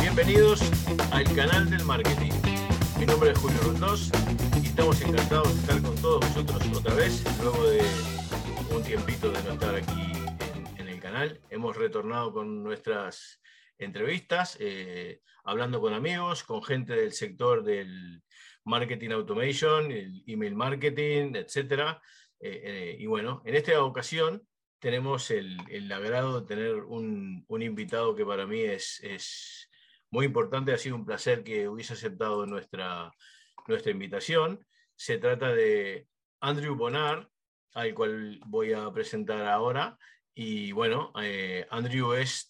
Bienvenidos al canal del marketing. Mi nombre es Julio Rondós y estamos encantados de estar con todos vosotros otra vez, luego de un tiempito de no estar aquí en, el canal. Hemos retornado con nuestras entrevistas, eh, hablando con amigos, con gente del sector del marketing automation, el email marketing, etc. Eh, eh, y bueno, en esta ocasión tenemos el, el agrado de tener un, invitado que para mí es, muy importante. Ha sido un placer que hubiese aceptado nuestra, invitación. Se trata de Andrew Bonar, al cual voy a presentar ahora. Y bueno, eh, Andrew es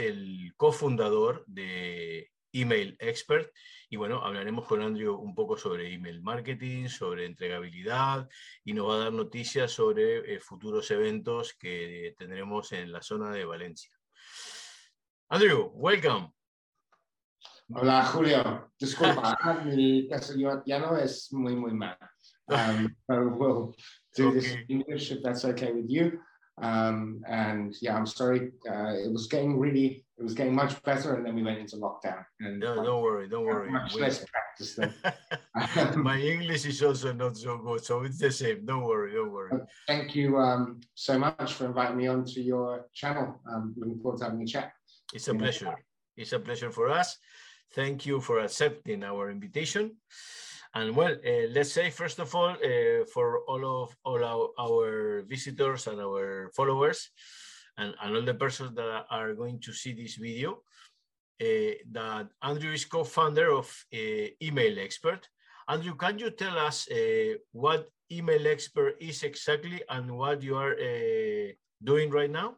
el cofundador de Email Expert. Y bueno, hablaremos con Andrew un poco sobre email marketing, sobre entregabilidad y nos va a dar noticias sobre eh, futuros eventos que tendremos en la zona de Valencia. Andrew, welcome. Hola Julio, disculpa, mi castellano es muy muy mal. Um, but we'll do okay. this in English if that's okay with you. Um, and yeah, I'm sorry. Uh, it was getting really, it was getting much better, and then we went into lockdown. And no, don't worry, don't worry. Much we, less practice then. My English is also not so good, so it's the same. Don't worry, don't worry. Thank you um, so much for inviting me onto your channel. I'm looking forward to having a chat. It's a pleasure. It's a pleasure for us. Thank you for accepting our invitation. And well, uh, let's say first of all, uh, for all of all our, our, visitors and our followers, and, and, all the persons that are going to see this video, uh, that Andrew is co-founder of Email Expert. Andrew, can you tell us what Email Expert is exactly and what you are doing right now?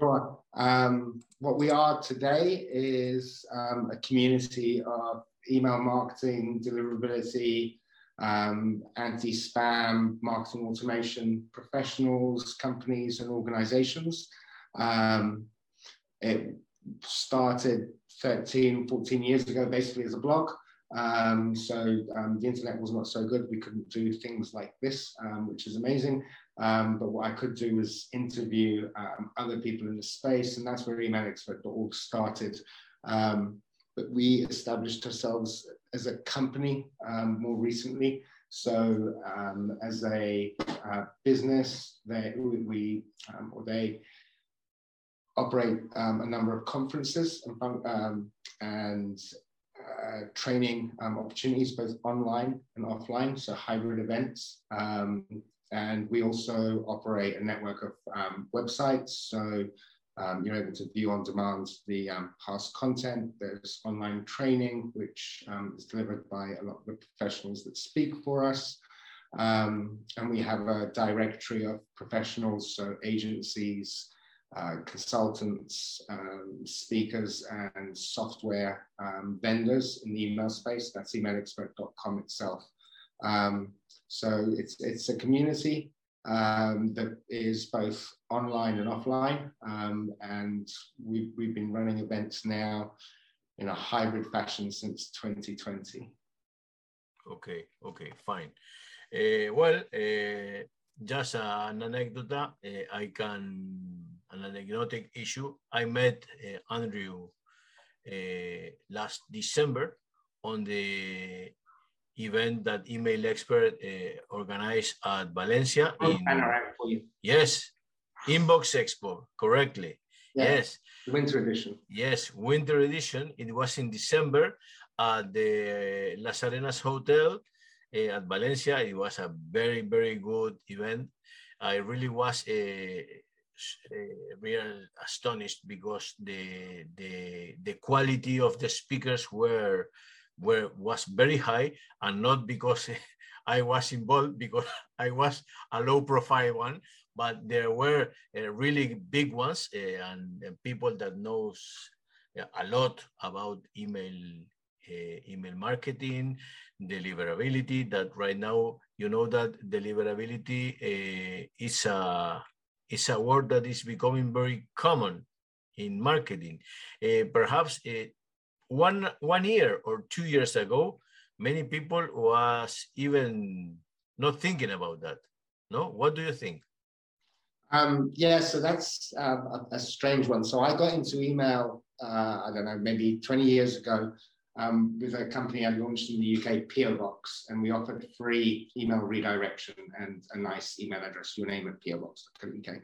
Sure. Um, what we are today is um, a community of email marketing, deliverability, um, anti-spam, marketing automation professionals, companies and organizations. Um, it started 13, 14 years ago, basically as a blog. Um, so um, the internet was not so good. We couldn't do things like this, um, which is amazing. Um, but what I could do was interview other people in the space, and that's where emailexpert.org started. But we established ourselves as a company um, more recently. So um, as a uh, business, they, we um, or they operate um, a number of conferences and, um, and uh, training um, opportunities, both online and offline, so hybrid events. and we also operate a network of websites. So um, you're able to view on demand the um, past content. There's online training, which um, is delivered by a lot of the professionals that speak for us. Um, and we have a directory of professionals, so agencies, uh, consultants, um, speakers, and software um, vendors in the email space. That's emailexpert.com itself. so it's, it's a community um, that is both online and offline. Um, and we've, we've been running events now in a hybrid fashion since 2020. Okay, okay, fine. Uh, well, uh, just an anecdote, uh, I can, an anecdotic issue. I met uh, Andrew last December on the event that Email Expert uh, organized at Valencia. In, for you. Yes, Inbox Expo, correctly. Yeah. Yes. Winter edition. Yes, winter edition. It was in December at the Las Arenas Hotel uh, at Valencia. It was a very, very good event. I really was a, uh, real astonished because the, the, the quality of the speakers were were was very high and not because I was involved because I was a low profile one, but there were uh, really big ones uh, and, and, people that knows uh, a lot about email uh, email marketing, deliverability. That right now you know that deliverability uh, is a is a word that is becoming very common in marketing. Uh, perhaps one one year or two years ago, many people was even not thinking about that. No, what do you think? Um, yeah, so that's uh, a, a, strange one. So I got into email, uh, I don't know, maybe 20 years ago um, with a company I launched in the UK, PO Box, and we offered free email redirection and a nice email address, your name at pobox.co.uk.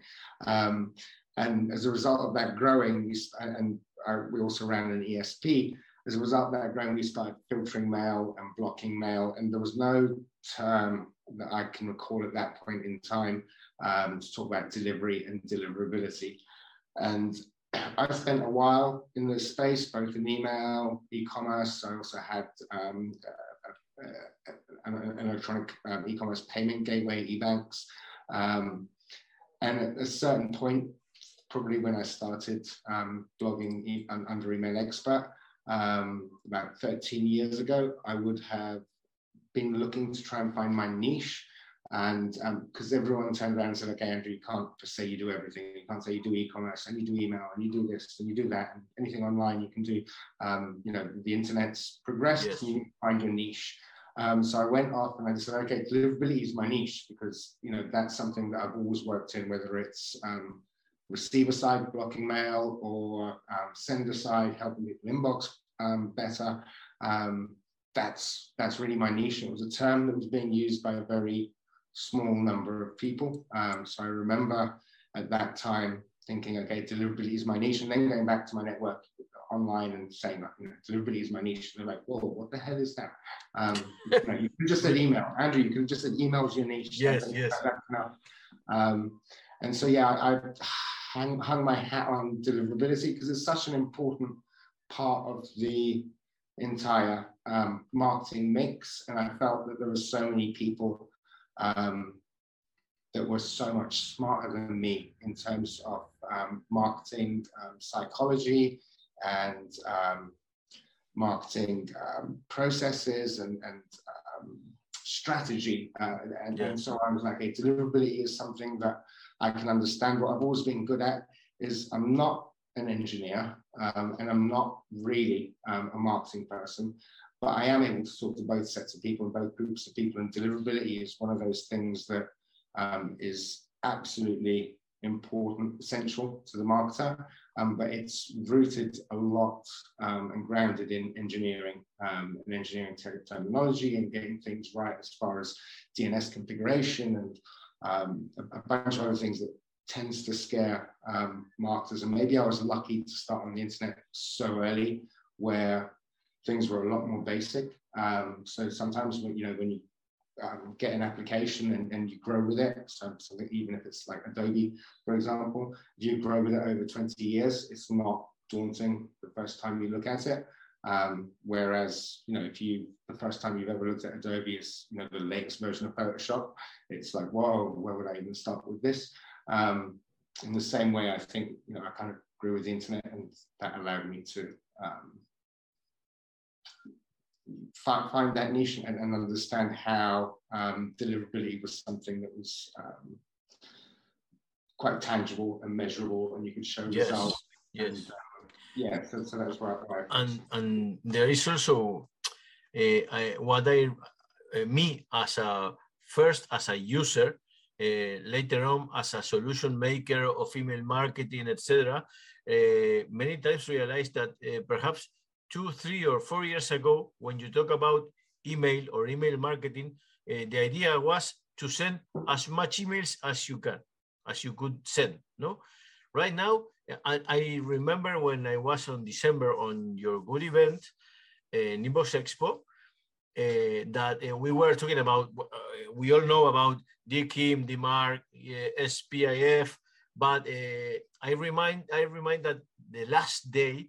Um, and as a result of that growing, we, and uh, we also ran an ESP, as a result of that growing, we started filtering mail and blocking mail, and there was no term that I can recall at that point in time um, to talk about delivery and deliverability. And I've spent a while in this space, both in email, e-commerce. I also had um, uh, uh, an, electronic um, e-commerce payment gateway, eBanks. Um, and at a certain point, probably when I started um, blogging under Email Expert um, about 13 years ago, I would have been looking to try and find my niche and because um, everyone turned around and said, okay, Andrew, you can't just say you do everything. You can't say you do e-commerce and you do email and you do this and you do that and anything online you can do. Um, you know, the internet's progressed. Yes. You find your niche. Um, so I went off and I said, okay, deliverability is my niche because you know that's something that I've always worked in, whether it's um, receiver side blocking mail or um, sender side helping people inbox um, better. that's that's really my niche. It was a term that was being used by a very small number of people. Um, so I remember at that time thinking, okay, deliverability is my niche, and then going back to my network online and saying, you know, deliverability is my niche. And they're like, whoa, what the hell is that? Um, you, know, you just said email. Andrew, you could just said email is your niche. Yes, yes. Um, and so, yeah, I, I hung, hung my hat on deliverability because it's such an important part of the entire um, marketing mix. And I felt that there were so many people um, that were so much smarter than me in terms of um, marketing um, psychology and um, marketing um, processes and, and um, strategy. Uh, and, yeah. and, so I was like, hey, deliverability is something that I can understand. What I've always been good at is I'm not an engineer and I'm not really a marketing person, but I am able to talk to both sets of people and both groups of people. And deliverability is one of those things that um, is absolutely important, essential to the marketer. Um, but it's rooted a lot um, and grounded in engineering um, and engineering terminology and getting things right as far as DNS configuration and um, a, bunch of other things that tends to scare um, marketers. And maybe I was lucky to start on the internet so early where things were a lot more basic. Um, so sometimes when you know when you um, get an application and, and you grow with it, so, so even if it's like Adobe, for example, if you grow with it over 20 years, it's not daunting the first time you look at it. Um, whereas, you know, if you the first time you've ever looked at Adobe is you know the latest version of Photoshop, it's like, whoa, where would I even start with this? Um, in the same way, I think you know I kind of grew with the internet, and that allowed me to um, find, find that niche and, and understand how um, deliverability was something that was um, quite tangible and measurable and you could show yes. results. Yes. And, um, yeah, so, so that's and and there is also uh, I, what I uh, me as a first as a user uh, later on as a solution maker of email marketing etc uh, many times realize that uh, perhaps two, three, or four years ago, when you talk about email or email marketing, uh, the idea was to send as much emails as you can, as you could send. No, right now, I, I remember when I was on December on your good event, uh, Inbox Expo, uh, that uh, we were talking about. Uh, we all know about DKIM, DMARC, SPIF, but uh, I remind I remind that the last day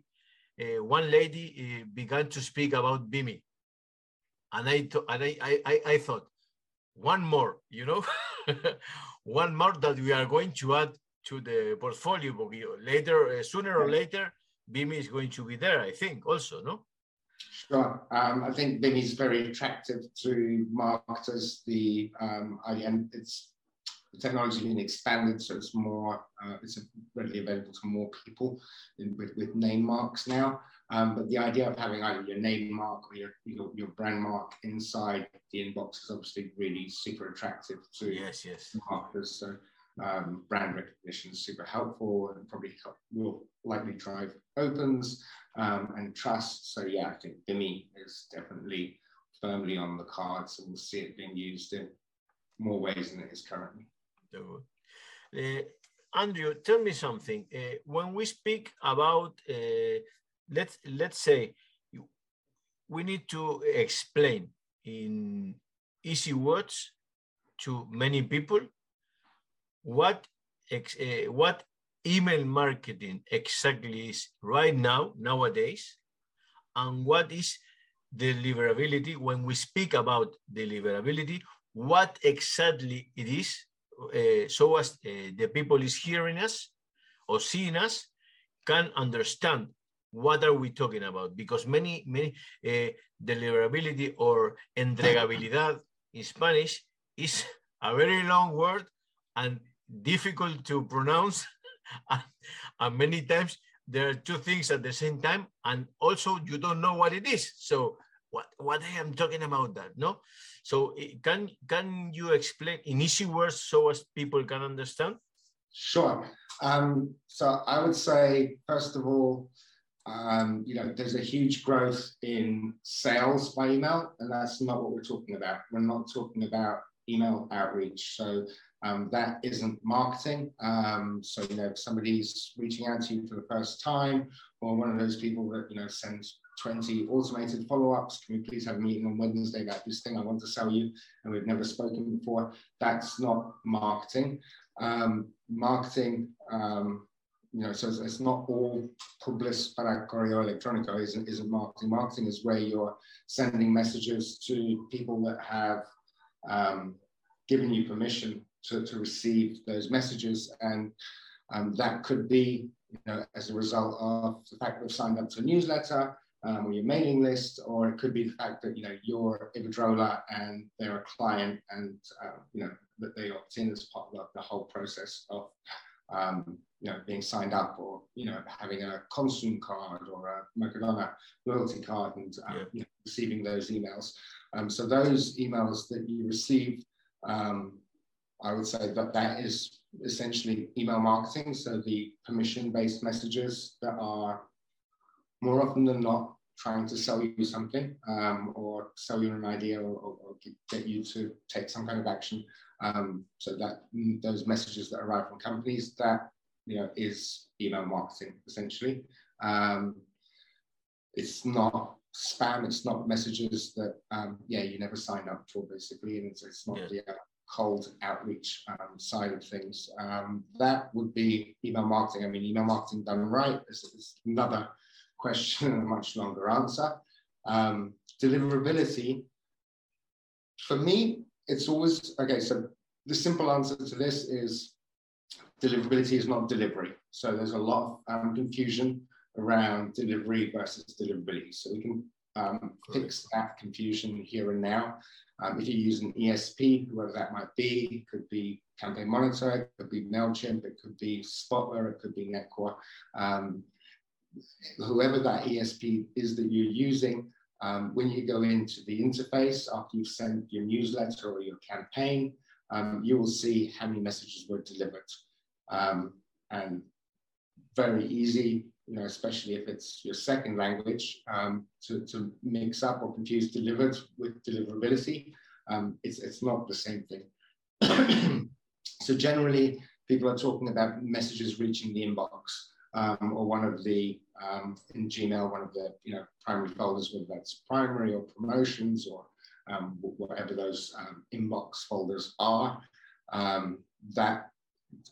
uh, one lady uh, began to speak about BIMI. And I, and I, I, I thought, one more, you know, one more that we are going to add to the portfolio. Later, uh, sooner or later, BIMI is going to be there, I think, also, no? Sure. Um, I think BIMI is very attractive to marketers. The um, it's the technology being expanded, so it's more, uh, it's readily available to more people in, with, with name marks now. Um, but the idea of having either your name mark or your, your, your, brand mark inside the inbox is obviously really super attractive to yes, yes. marketers. So um, brand recognition is super helpful and probably help, will likely drive opens um, and trust. So yeah, I think BIMI is definitely firmly on the cards and we'll see it being used in more ways than it is currently. Uh, Andrew, tell me something. Uh, when we speak about, uh, let's let's say, we need to explain in easy words to many people what ex, uh, what email marketing exactly is right now nowadays, and what is deliverability. When we speak about deliverability, what exactly it is uh, so as uh, the people is hearing us or seeing us can understand what are we talking about because many many uh, deliverability or entregabilidad in spanish is a very long word and difficult to pronounce and, many times there are two things at the same time and also you don't know what it is so what what i am talking about that no so eh, can, can you explain in easy words so as people can understand? Sure. Um, so I would say, first of all, um, you know, there's a huge growth in sales by email, and that's not what we're talking about. We're not talking about email outreach. So um, that isn't marketing. Um, so, you know, if somebody's reaching out to you for the first time, or one of those people that, you know, sends 20 automated follow-ups. Can we please have a meeting on Wednesday about this thing I want to sell you and we've never spoken before? That's not marketing. Um, marketing, um, you know, so it's, it's, not all publis para correo electrónico isn't, isn't marketing. Marketing is where you're sending messages to people that have um, given you permission to, to receive those messages. And um, that could be, you know, as a result of the fact that they've signed up to a newsletter, um, or your mailing list, or it could be the fact that you know you're Iberdrola and they're a client, and uh, you know that they opt in as part of the whole process of um, you know being signed up, or you know having a Consum card or a Mercadona loyalty card, and um, yeah. you know, receiving those emails. Um, so those emails that you receive, um, I would say that that is essentially email marketing. So the permission-based messages that are more often than not trying to sell you something um, or sell you an idea or, or, or, get you to take some kind of action. Um, so that those messages that arrive from companies, that you know is email marketing essentially. Um, it's not spam. It's not messages that um, yeah you never signed up for basically, and it's, it's not yeah. the uh, cold outreach um, side of things. Um, that would be email marketing. I mean, email marketing done right is, is another question and a much longer answer. Um, deliverability, for me, it's always okay. So the simple answer to this is deliverability is not delivery. So there's a lot of um, confusion around delivery versus deliverability. So we can um, fix that confusion here and now. Um, if you use an ESP, whoever that might be, it could be Campaign Monitor, it could be MailChimp, it could be Spotler, it could be Netcore. Um, whoever that ESP is that you're using, um, when you go into the interface after you've sent your newsletter or your campaign, um, you will see how many messages were delivered. Um, and very easy, you know, especially if it's your second language, um, to, to mix up or confuse delivered with deliverability. Um, it's, it's not the same thing. so generally, people are talking about messages reaching the inbox um, or one of the um, in Gmail, one of the you know primary folders, whether that's primary or promotions or um, whatever those um, inbox folders are. Um, that,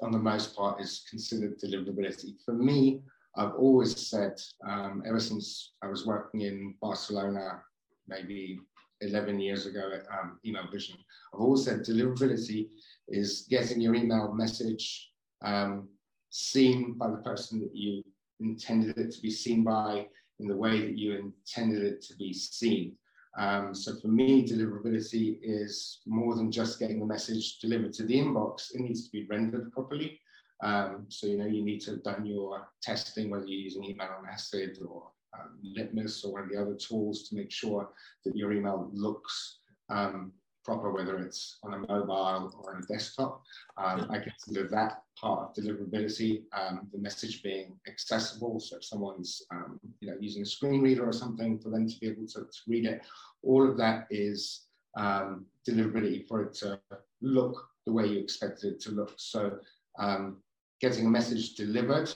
on the most part, is considered deliverability. For me, I've always said, um, ever since I was working in Barcelona, maybe 11 years ago at um, Email Vision, I've always said deliverability is getting your email message um, seen by the person that you intended it to be seen by in the way that you intended it to be seen. Um, so for me, deliverability is more than just getting the message delivered to the inbox. It needs to be rendered properly. Um, so you know you need to have done your testing, whether you're using email on acid or um, Litmus or one of the other tools to make sure that your email looks um, proper, whether it's on a mobile or on a desktop. Um, I consider that part of deliverability, um, the message being accessible. So if someone's um, you know, using a screen reader or something for them to be able to, to read it, all of that is um, deliverability for it to look the way you expected it to look. So um, getting a message delivered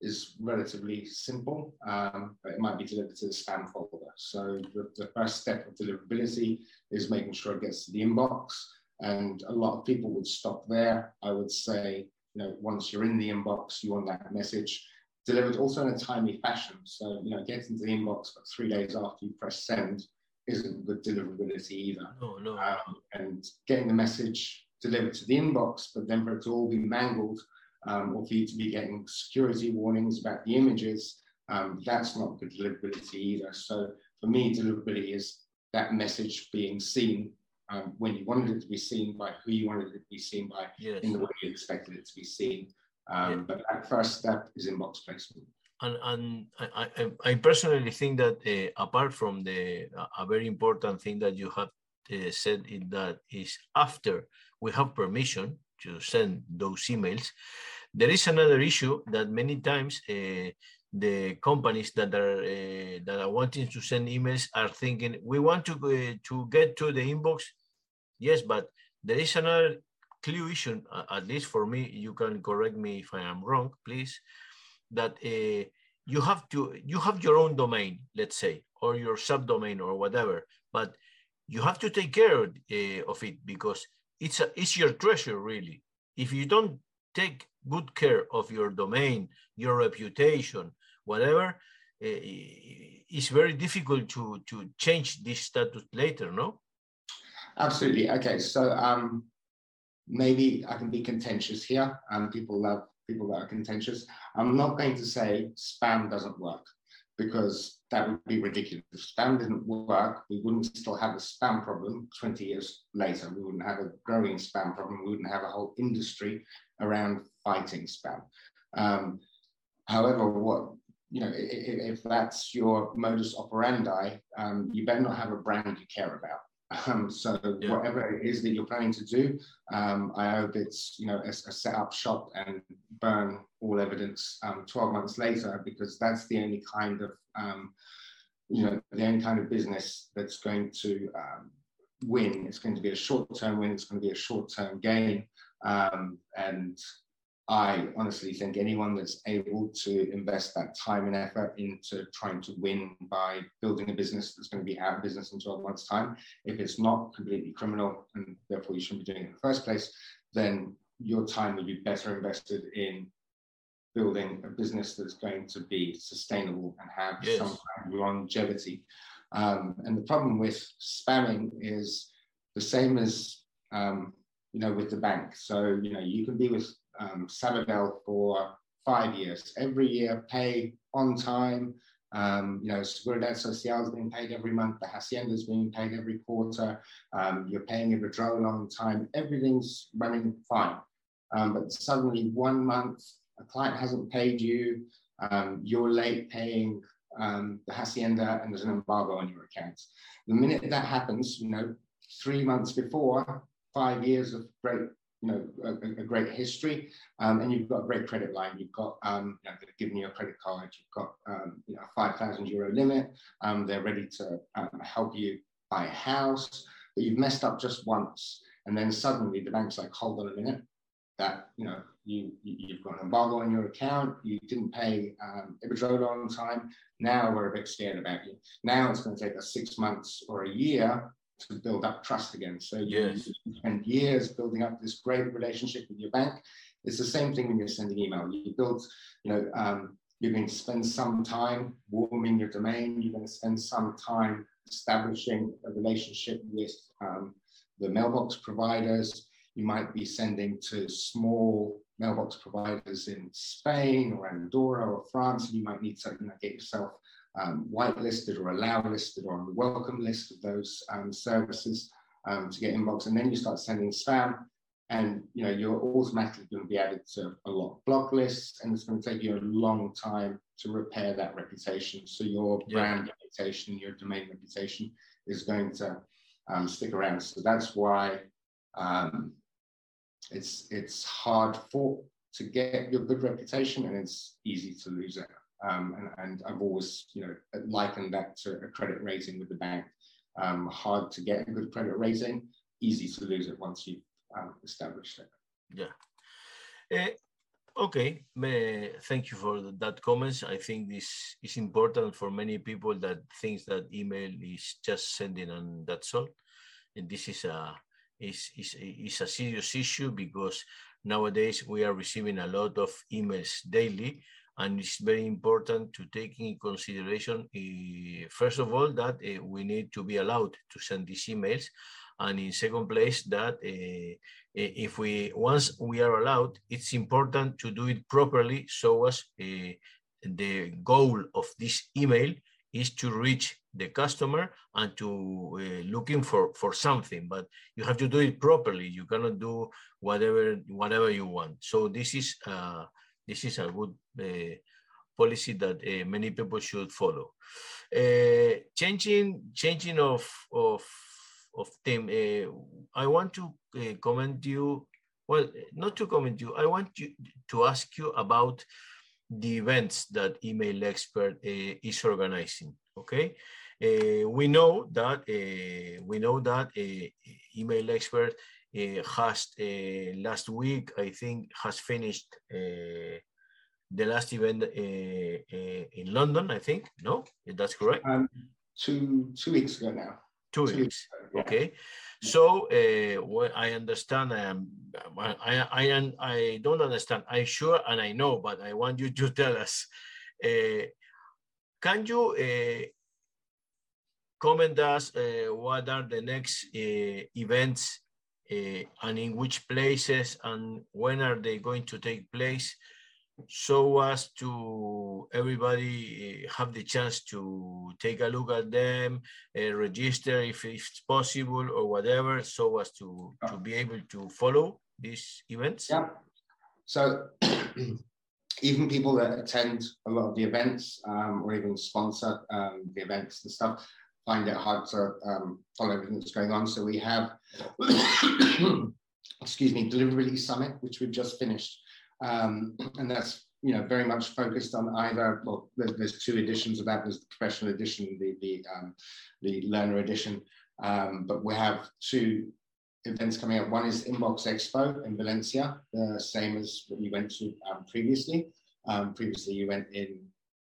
is relatively simple, um, but it might be delivered to the spam folder. So the, the, first step of deliverability is making sure it gets to the inbox. And a lot of people would stop there. I would say, you know, once you're in the inbox, you want that message delivered also in a timely fashion. So, you know, getting to the inbox but three days after you press send isn't good deliverability either. No, no. Um, and getting the message delivered to the inbox, but then for it to all be mangled um, or for you to be getting security warnings about the images, um, that's not good deliverability either. So for me, deliverability is that message being seen um, when you wanted it to be seen by who you wanted it to be seen by yes. in the way you expected it to be seen. Um, yeah. But that first step is inbox placement. And, and I, I, I personally think that uh, apart from the a very important thing that you have uh, said in that is after we have permission to send those emails, there is another issue that many times uh, the companies that are uh, that are wanting to send emails are thinking we want to uh, to get to the inbox. Yes, but there is another clue issue. at least for me, you can correct me if I am wrong, please. That you have to you have your own domain, let's say, or your subdomain or whatever, but you have to take care uh, of it because it's a, it's your treasure really. If you don't take good care of your domain, your reputation, whatever, uh, it's very difficult to, to change this status later, no? Absolutely. Okay, so um, maybe I can be contentious here. Um, people love people that are contentious. I'm not going to say spam doesn't work because that would be ridiculous. If spam didn't work, we wouldn't still have a spam problem 20 years later. We wouldn't have a growing spam problem. We wouldn't have a whole industry around fighting spam. Um, however, what you know, if, if, that's your modus operandi, um, you better not have a brand you care about. Um, so yeah. whatever it is that you're planning to do, um, I hope it's you know a, a, set up shop and burn all evidence um, 12 months later because that's the only kind of um, you know the only kind of business that's going to um, win. It's going to be a short-term win. It's going to be a short-term gain, um, and I honestly think anyone that's able to invest that time and effort into trying to win by building a business that's going to be out of business in 12 months' time, if it's not completely criminal and therefore you shouldn't be doing it in the first place, then your time would be better invested in building a business that's going to be sustainable and have yes. some kind of longevity. Um, and the problem with spamming is the same as um, you know with the bank. So you know you can be with um, Sabadell for five years. Every year, pay on time. Um, you know, Seguridad Social is being paid every month. The Hacienda is being paid every quarter. Um, you're paying your Iberdrola on time. Everything's running fine. Um, but suddenly, one month, a client hasn't paid you. Um, you're late paying um, the Hacienda, and there's an embargo on your account. The minute that happens, you know, three months before, five years of great you know, a, a great history, um, and you've got a great credit line. You've got, um, you know, they've given you a credit card. You've got, um, you know, a five thousand euro limit. Um, they're ready to um, help you buy a house, but you've messed up just once, and then suddenly the bank's like, hold on a minute, that you know, you, you have got an embargo on your account. You didn't pay um, Iberdrola on time. Now we're a bit scared about you. Now it's going to take us six months or a year to build up trust again. So yes. you spend years building up this great relationship with your bank. It's the same thing when you're sending email. You build, you know, um, you're going to spend some time warming your domain. You're going to spend some time establishing a relationship with um, the mailbox providers. You might be sending to small mailbox providers in Spain or Andorra or France. And you might need to you know, get yourself um, whitelisted or allow listed or on the welcome list of those um, services um, to get inbox. And then you start sending spam. and you know you're automatically going to be added to a lot of block lists and it's going to take you a long time to repair that reputation so your yeah. brand reputation your domain reputation is going to um, stick around so that's why um, it's it's hard for to get your good reputation and it's easy to lose it um, and, and i've always you know likened that to a credit rating with the bank um, hard to get a good credit rating easy to lose it once you've um, established it. Yeah. Uh, okay. Thank you for that comments. I think this is important for many people that thinks that email is just sending and that's all. And this is a is, is, is a serious issue because nowadays we are receiving a lot of emails daily and it's very important to take in consideration uh, first of all that uh, we need to be allowed to send these emails. And in second place that uh, if we once we are allowed it's important to do it properly so as the goal of this email is to reach the customer and to uh, looking for for something. But you have to do it properly. You cannot do whatever whatever you want. So this is uh, this is a good uh, policy that uh, many people should follow uh, changing changing of of of them. Uh, I want to uh, comment you, well, not to comment you, I want you to ask you about the events that Email Expert uh, is organizing, okay? We know that, we know that Email Expert has, last week, I think, has finished the last event in London, I think, no? That's correct? Um, two, two weeks ago now. Two weeks. Okay. So uh, what I understand, I am, I, I, I, I don't understand. I sure and I know, but I want you to tell us. Uh, can you uh, comment us uh, what are the next uh, events and in which places and when are they going to take place? so as to everybody eh, have the chance to take a look at them, uh, register if it's possible or whatever, so as to, to be able to follow these events? Yeah. So even people that attend a lot of the events um, or even sponsor um, the events and stuff find it hard to um, follow everything that's going on. So we have, excuse me, Deliverability Summit, which we've just finished. Um, and that's you know very much focused on either well there's, there's two editions of that there's the professional edition the the um, the learner edition um, but we have two events coming up one is inbox expo in valencia the same as what you went to um, previously um, previously you went in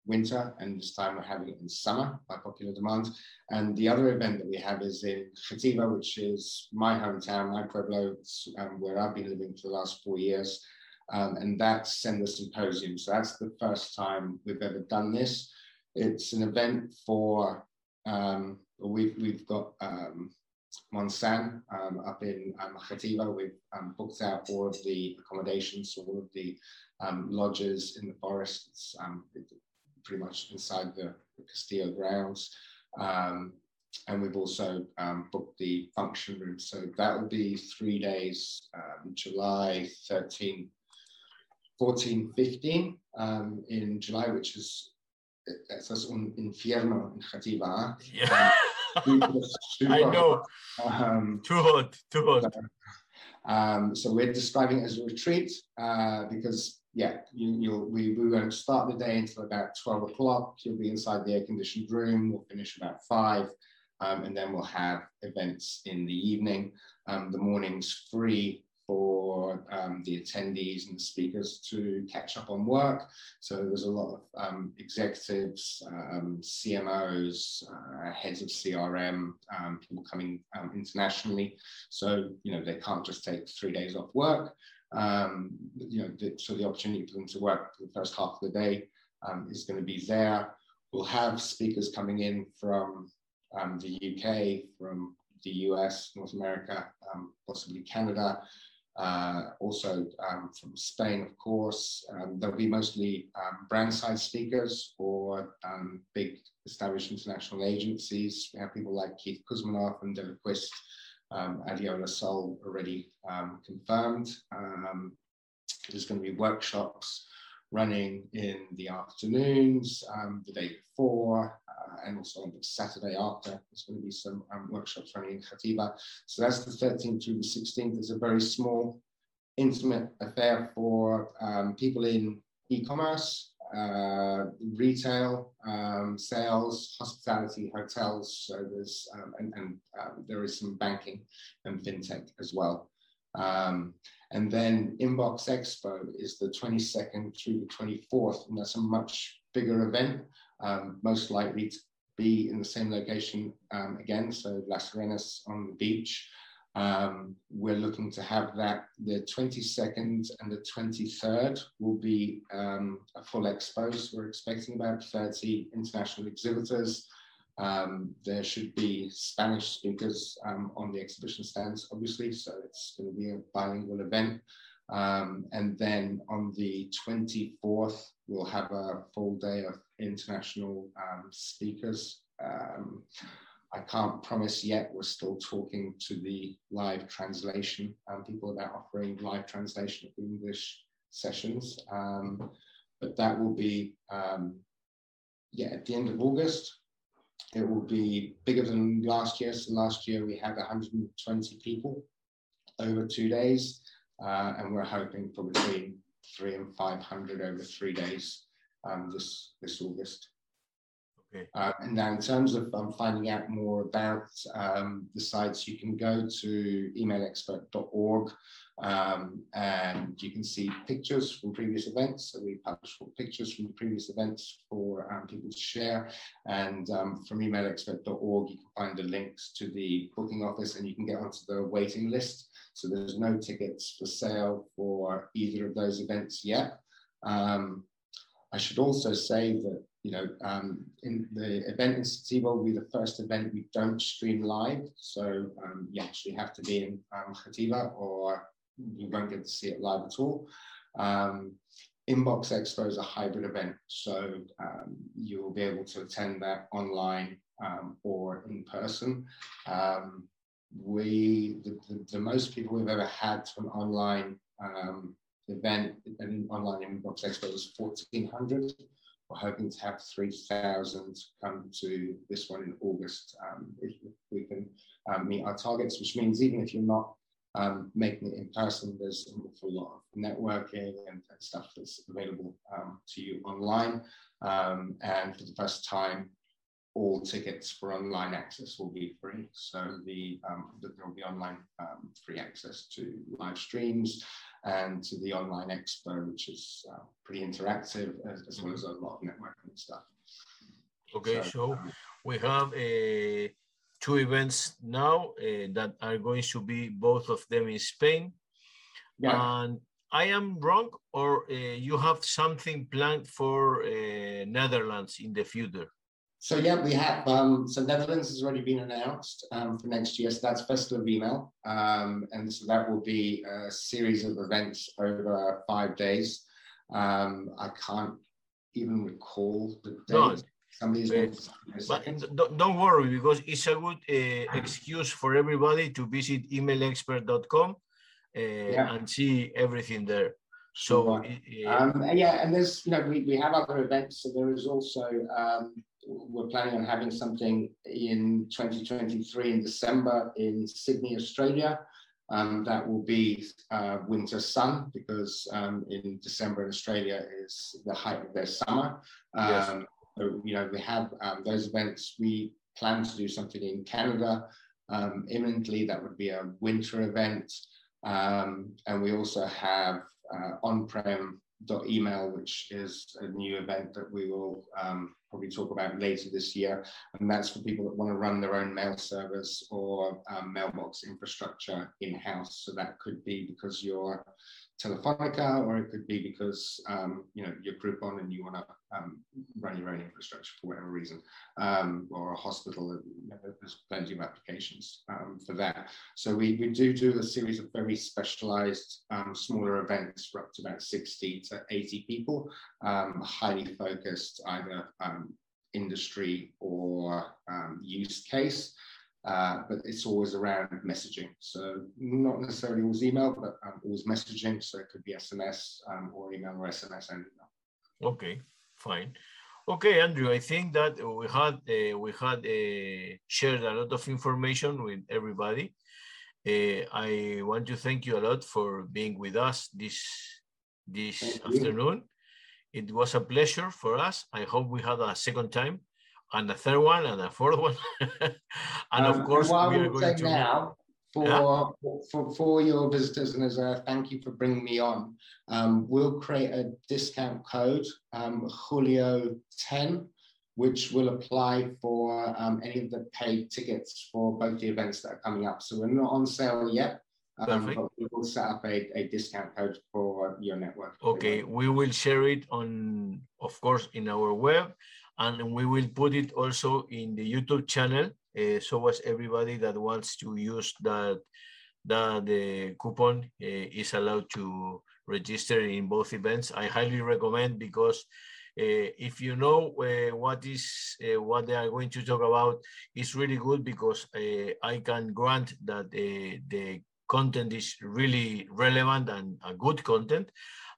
winter and this time we're having it in summer by popular demand and the other event that we have is in Játiva which is my hometown my pueblo um, where i've been living for the last four years um, and that's Sender Symposium. So that's the first time we've ever done this. It's an event for, um, we've, we've got um, Montsant um, up in um, Játiva. We've um, booked out all of the accommodations, all of the um, lodges in the forests. Um, pretty much inside the, Castillo grounds. Um, and we've also um, booked the function room. So that will be three days, um, July 13, 14, 15 um, in July, which is es ist un infierno in Játiva. Yeah. Um, I know. Um, too hot, too hot. Um, so we're describing it as a retreat uh, because, yeah, you, you'll, we, we won't start the day until about 12 o'clock. You'll be inside the air conditioned room. We'll finish about five. Um, and then we'll have events in the evening. Um, the morning's free for um, the attendees and the speakers to catch up on work. So there's a lot of um, executives, um, CMOs, uh, heads of CRM, um, people coming internationally. So, you know, they can't just take three days off work. Um, you know, the, so the opportunity for them to work for the first half of the day is going to be there. We'll have speakers coming in from the UK, from the US, North America, possibly Canada, uh, also um, from Spain, of course. Um, there'll be mostly um, brand side speakers or um, big established international agencies. We have people like Keith Kuzmanoff and David Quist um, Adiola Sol already um, confirmed. Um, there's going to be workshops running in the afternoons, um, the day before, uh, and also on the Saturday after. There's going to be some um, workshops running in Játiva. So that's the 13th through the 16th. It's a very small, intimate affair for um, people in e-commerce, uh, retail, um, sales, hospitality, hotels. So there's um, and, and um, there is some banking and fintech as well. Um, and then Inbox Expo is the 22nd through the 24th, and that's a much bigger event, um, most likely to be in the same location um, again, so Las Arenas on the beach. Um, we're looking to have that the 22nd and the 23rd will be um, a full expo. So we're expecting about 30 international exhibitors. Um, there should be Spanish speakers um, on the exhibition stands, obviously, so it's going to be a bilingual event. Um, and then on the 24th, we'll have a full day of international um, speakers. Um, I can't promise yet, we're still talking to the live translation um, people about offering live translation of the English sessions. but that will be, yeah, at the end of August, it will be bigger than last year. So last year we had 120 people over two days, uh, and we're hoping for between three and 500 over three days um, this this August. Okay. Uh, now, in terms of um, finding out more about um, the sites, you can go to emailexpert.org um, and you can see pictures from previous events. So we publish pictures from previous events for um, people to share. And um, from emailexpert.org, you can find the links to the booking office and you can get onto the waiting list. So there's no tickets for sale for either of those events yet. Um, I should also say that you know, um, in the event in Játiva will be the first event we don't stream live. So um, you actually have to be in um, or you won't get to see it live at all. Um, Inbox Expo is a hybrid event, so um, you will be able to attend that online um, or in person. Um, we the, the, the, most people we've ever had an online event, an online Inbox Expo was 1,400. We're hoping to have 3,000 come to this one in August um, if we can um, meet our targets, which means even if you're not um, making it in person, there's an awful lot of networking and, and stuff that's available um, to you online. Um, and for the first time, all tickets for online access will be free. So the, um, there will be online um, free access to live streams and to the online expo, which is uh, pretty interactive, as, as, well as a lot of networking stuff. Okay, so, so um, we have a two events now uh, that are going to be both of them in Spain. Yeah. And I am wrong, or uh, you have something planned for uh, Netherlands in the future? So yeah, we have. Um, so Netherlands has already been announced um, for next year. So that's Festival of Email, um, and so that will be a series of events over five days. Um, I can't even recall the date. Somebody's but don't worry because it's a good uh, excuse for everybody to visit emailexpert.com uh, yeah. and see everything there. So uh, um, yeah, and there's you know we, we have other events. So there is also um, we're planning on having something in 2023 in December in Sydney, Australia. Um, that will be uh, winter sun because um, in December in Australia is the height of their summer. Um, yes. So, you know, we have um, those events. We plan to do something in Canada um, imminently. That would be a winter event. Um, and we also have uh, on-prem email, which is a new event that we will um, probably talk about later this year. And that's for people that want to run their own mail service or um, mailbox infrastructure in-house. So that could be because you're Telefonica, or it could be because um, you know you're Groupon and you want to um, run your own infrastructure for whatever reason, um, or a hospital. There's plenty of applications um, for that. So we, we do do a series of very specialized um, smaller events for up to about 60 to 80 people, um, highly focused either industry or use case. Uh, but it's always around messaging. So not necessarily always email, but um, always messaging. So it could be SMS um, or email or SMS and email. Okay, fine. Okay, Andrew, I think that we had uh, we had uh, shared a lot of information with everybody. Uh, I want to thank you a lot for being with us this this thank afternoon. You. It was a pleasure for us. I hope we had a second time and the third one and the fourth one. and um, of course, we are going to now for, yeah. for for your visitors and as a thank you for bringing me on. Um, we'll create a discount code, um, Julio 10, which will apply for um, any of the paid tickets for both the events that are coming up. So we're not on sale yet. Um, we will set up a, a discount code for your network. Okay, we will share it on, of course, in our web and we will put it also in the YouTube channel uh, so as everybody that wants to use that that the coupon uh, is allowed to register in both events. I highly recommend because uh, if you know uh, what is uh, what they are going to talk about, it's really good because uh, I can grant that the content is really relevant and a good content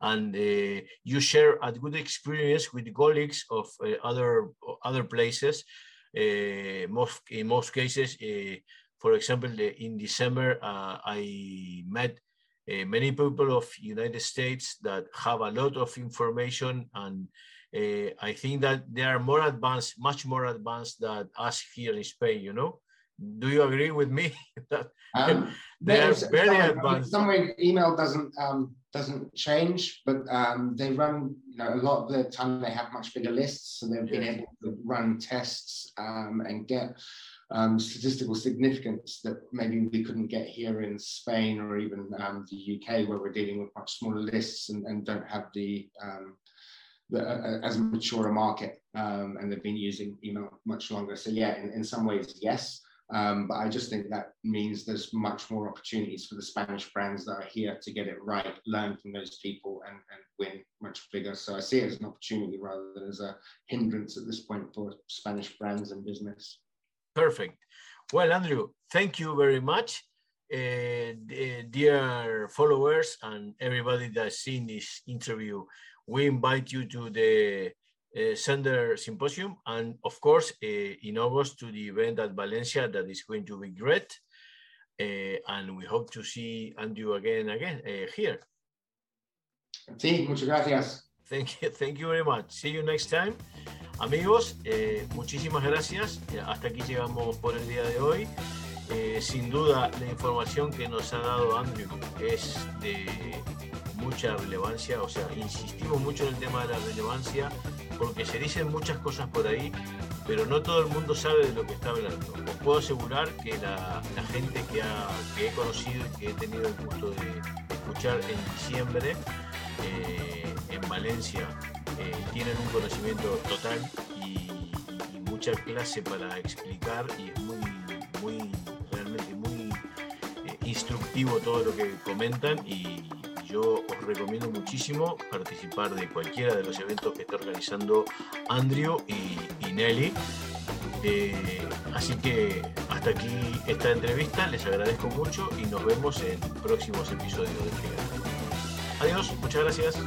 and uh, you share a good experience with colleagues of uh, other other places. Uh, most in most cases, for example, in December, I met uh, many people of United States that have a lot of information and uh, I think that they are more advanced, much more advanced than us here in Spain, you know? Do you agree with me? that um, they are very advanced. Some way email doesn't um, doesn't change, but um, they run, you know, a lot of the time they have much bigger lists, so they've been able to run tests um, and get um, statistical significance that maybe we couldn't get here in Spain or even um, the UK, where we're dealing with much smaller lists and, and don't have the, as mature a market, um, and they've been using email much longer. So yeah, in, in some ways, yes. Um, but I just think that means there's much more opportunities for the Spanish brands that are here to get it right, learn from those people, and, and win much bigger. So I see it as an opportunity rather than as a hindrance at this point for Spanish brands and business. Perfect. Well, Andrew, thank you very much. Uh, dear followers and everybody that's seen this interview, we invite you to the uh, Sender Symposium, and of course, uh, in August to the event at Valencia that is going to be great. Uh, and we hope to see Andrew again again here. Sí, muchas gracias. Thank you, thank you very much. See you next time. Amigos, muchísimas gracias. Hasta aquí llegamos por el día de hoy. sin duda, la información que nos ha dado Andrew es de mucha relevancia, o sea, insistimos mucho en el tema de la relevancia porque se dicen muchas cosas por ahí, pero no todo el mundo sabe de lo que está hablando. Os puedo asegurar que la, gente que, he conocido y que he tenido el gusto de escuchar en diciembre eh, en Valencia eh, tienen un conocimiento total y, mucha clase para explicar y es muy, muy realmente muy eh, instructivo todo lo que comentan y yo os recomiendo muchísimo participar de cualquiera de los eventos que está organizando Andrew y, Nelly. Eh, así que hasta aquí esta entrevista, les agradezco mucho y nos vemos en próximos episodios de Trigger. Adiós, muchas gracias.